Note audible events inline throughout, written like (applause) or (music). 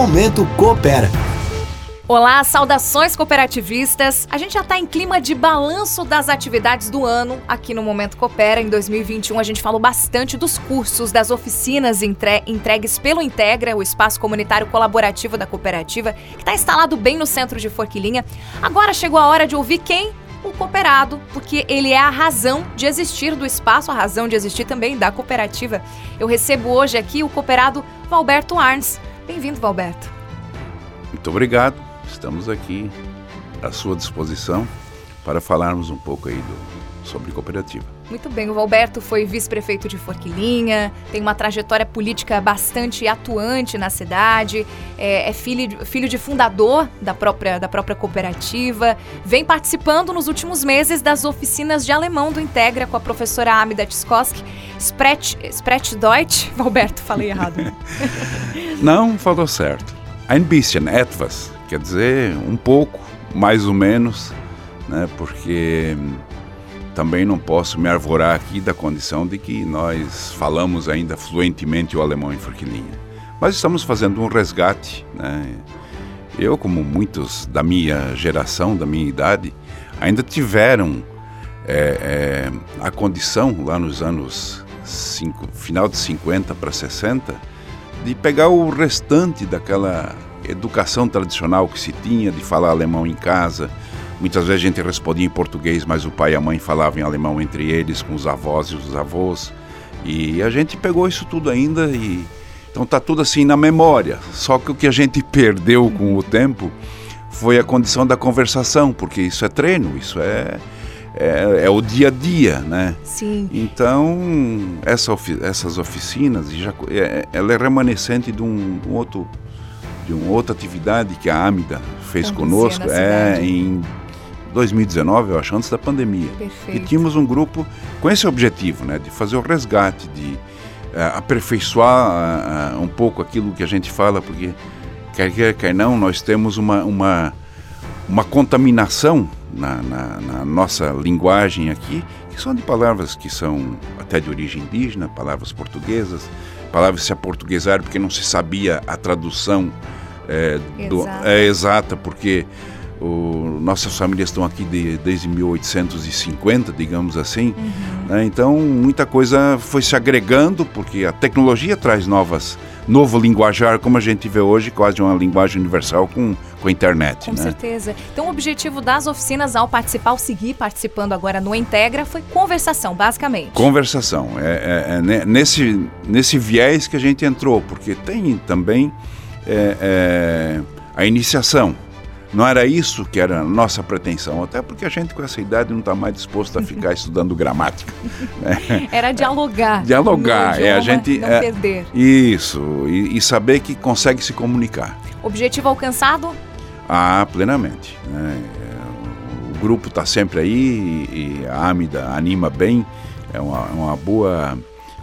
Momento Coopera. Olá, saudações cooperativistas. A gente já está em clima de balanço das atividades do ano aqui no Momento Coopera. Em 2021, a gente falou bastante dos cursos, das oficinas entre... entregues pelo Integra, o espaço comunitário colaborativo da cooperativa, que está instalado bem no centro de Forquilinha. Agora chegou a hora de ouvir quem? O cooperado, porque ele é a razão de existir do espaço, a razão de existir também da cooperativa. Eu recebo hoje aqui o cooperado Valberto Arns. Bem-vindo, Valberto. Muito obrigado estamos aqui à sua disposição para falarmos um pouco aí do, sobre cooperativa. Muito bem, o Valberto foi vice-prefeito de Forquilinha, tem uma trajetória política bastante atuante na cidade, é, é filho, filho de fundador da própria, da própria cooperativa, vem participando nos últimos meses das oficinas de alemão do Integra com a professora Amida Tskoski. Sprech, (laughs) Deutsch, Valberto, falei errado. Né? (laughs) Não, falou certo. Ein bisschen, etwas quer dizer, um pouco, mais ou menos, né, porque também não posso me arvorar aqui da condição de que nós falamos ainda fluentemente o alemão em Forquilinha. Mas estamos fazendo um resgate. Né? Eu, como muitos da minha geração, da minha idade, ainda tiveram é, é, a condição, lá nos anos cinco, final de 50 para 60, de pegar o restante daquela educação tradicional que se tinha de falar alemão em casa. Muitas vezes a gente respondia em português, mas o pai e a mãe falavam em alemão entre eles, com os avós e os avós. E a gente pegou isso tudo ainda e então tá tudo assim na memória. Só que o que a gente perdeu com o tempo foi a condição da conversação, porque isso é treino, isso é é, é, o dia a dia, né? Sim. Então, essa ofi essas oficinas, já, é, ela é remanescente de um, de um outro de uma outra atividade que a Amida fez conosco é em 2019, eu acho, antes da pandemia. Perfeito. E tínhamos um grupo com esse objetivo, né, de fazer o resgate, de uh, aperfeiçoar uh, um pouco aquilo que a gente fala, porque quer quer, quer não, nós temos uma, uma, uma contaminação na, na, na, nossa linguagem aqui, que são de palavras que são até de origem indígena, palavras portuguesas, palavras se aportuguesaram porque não se sabia a tradução é, do, é exata, porque o, nossas famílias estão aqui de, desde 1850, digamos assim. Uhum. Né? Então, muita coisa foi se agregando, porque a tecnologia traz novas, novo linguajar, como a gente vê hoje, quase uma linguagem universal com, com a internet. Com né? certeza. Então, o objetivo das oficinas, ao participar, ao seguir participando agora no Integra, foi conversação, basicamente. Conversação. É, é, é nesse, nesse viés que a gente entrou, porque tem também é, é, a iniciação. Não era isso que era a nossa pretensão, até porque a gente com essa idade não está mais disposto a ficar (laughs) estudando gramática. Né? Era dialogar. Dialogar, é a gente não é, perder. Isso e, e, saber que consegue se comunicar. Objetivo alcançado? Ah, plenamente. Né? O grupo está sempre aí e, e, a Amida anima bem, é uma, uma boa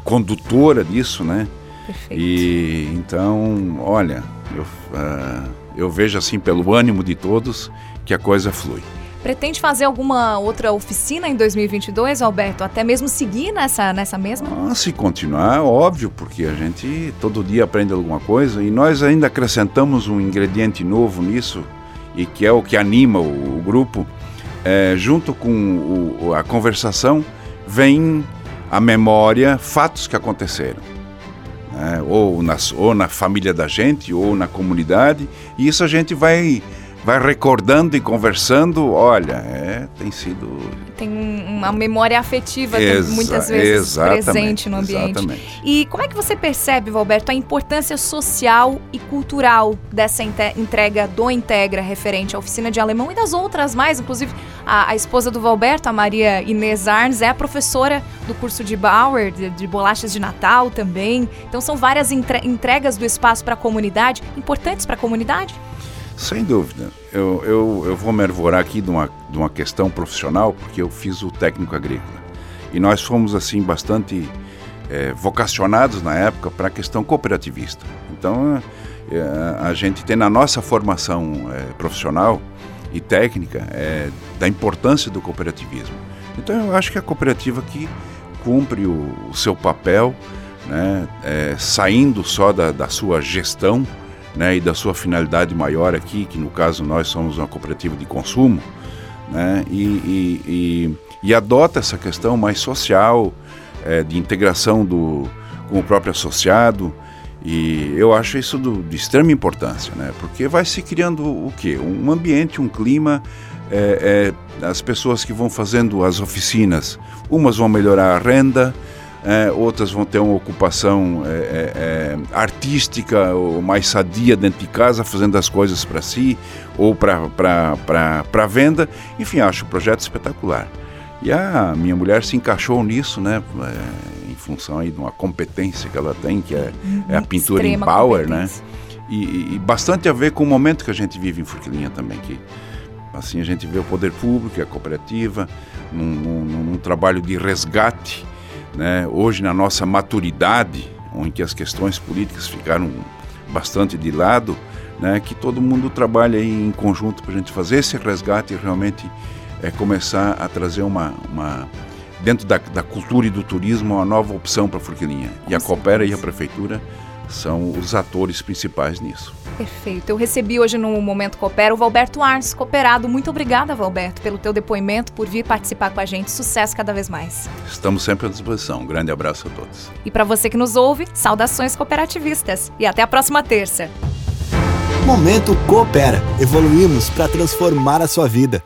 condutora disso, né? Perfeito. E então, olha, eu, uh, eu vejo assim pelo ânimo de todos que a coisa flui. Pretende fazer alguma outra oficina em 2022, Alberto? Até mesmo seguir nessa, nessa mesma? Ah, se continuar, óbvio, porque a gente todo dia aprende alguma coisa e nós ainda acrescentamos um ingrediente novo nisso e que é o que anima o, o grupo. É, junto com o, a conversação, vem a memória, fatos que aconteceram né? ou, nas, ou na família da gente, ou na comunidade, e isso a gente vai vai recordando e conversando, olha, é, tem sido. Tem uma memória afetiva Exa muitas vezes presente no ambiente. Exatamente. E como é que você percebe, Valberto, a importância social e cultural dessa entrega do Integra referente à oficina de alemão e das outras mais? Inclusive, a, a esposa do Valberto, a Maria Inês Arns, é a professora do curso de Bauer, de, de bolachas de Natal também. Então, são várias entregas do espaço para a comunidade, importantes para a comunidade? Sem dúvida. Eu, eu, eu vou me arvorar aqui de uma, de uma questão profissional, porque eu fiz o técnico agrícola. E nós fomos, assim, bastante é, vocacionados na época para a questão cooperativista. Então, é, a gente tem na nossa formação é, profissional e técnica da importância do cooperativismo. Então, eu acho que a cooperativa aqui cumpre o, o seu papel, né, saindo só da, da sua gestão, né, e da sua finalidade maior aqui, que no caso nós somos uma cooperativa de consumo, né, e, e, e, e adota essa questão mais social, é, de integração do, com o próprio associado, e eu acho isso do, de extrema importância, né? Porque vai se criando o quê? Um ambiente, um clima. É, é, as pessoas que vão fazendo as oficinas, umas vão melhorar a renda, é, outras vão ter uma ocupação é, é, é, artística ou mais sadia dentro de casa, fazendo as coisas para si ou para venda. Enfim, acho o projeto espetacular. E a minha mulher se encaixou nisso, né? É, em função aí de uma competência que ela tem, que é, é a pintura em power, né? E, e, bastante a ver com o momento que a gente vive em Forquilinha também, que assim a gente vê o poder público, a cooperativa, num, num, num trabalho de resgate né? Hoje, na nossa maturidade, onde as questões políticas ficaram bastante de lado, né? que todo mundo trabalha em conjunto para a gente fazer esse resgate e realmente é, começar a trazer uma, uma dentro da, da, cultura e do turismo, uma nova opção para a Forquilinha. E a Coopera e a Prefeitura são os atores principais nisso. Perfeito. Eu recebi hoje no Momento Coopera o Valberto Arns, cooperado. Muito obrigada, Valberto, pelo teu depoimento, por vir participar com a gente. Sucesso cada vez mais. Estamos sempre à disposição. Um grande abraço a todos. E para você que nos ouve, saudações cooperativistas. E até a próxima terça. Momento Coopera. Evoluímos para transformar a sua vida.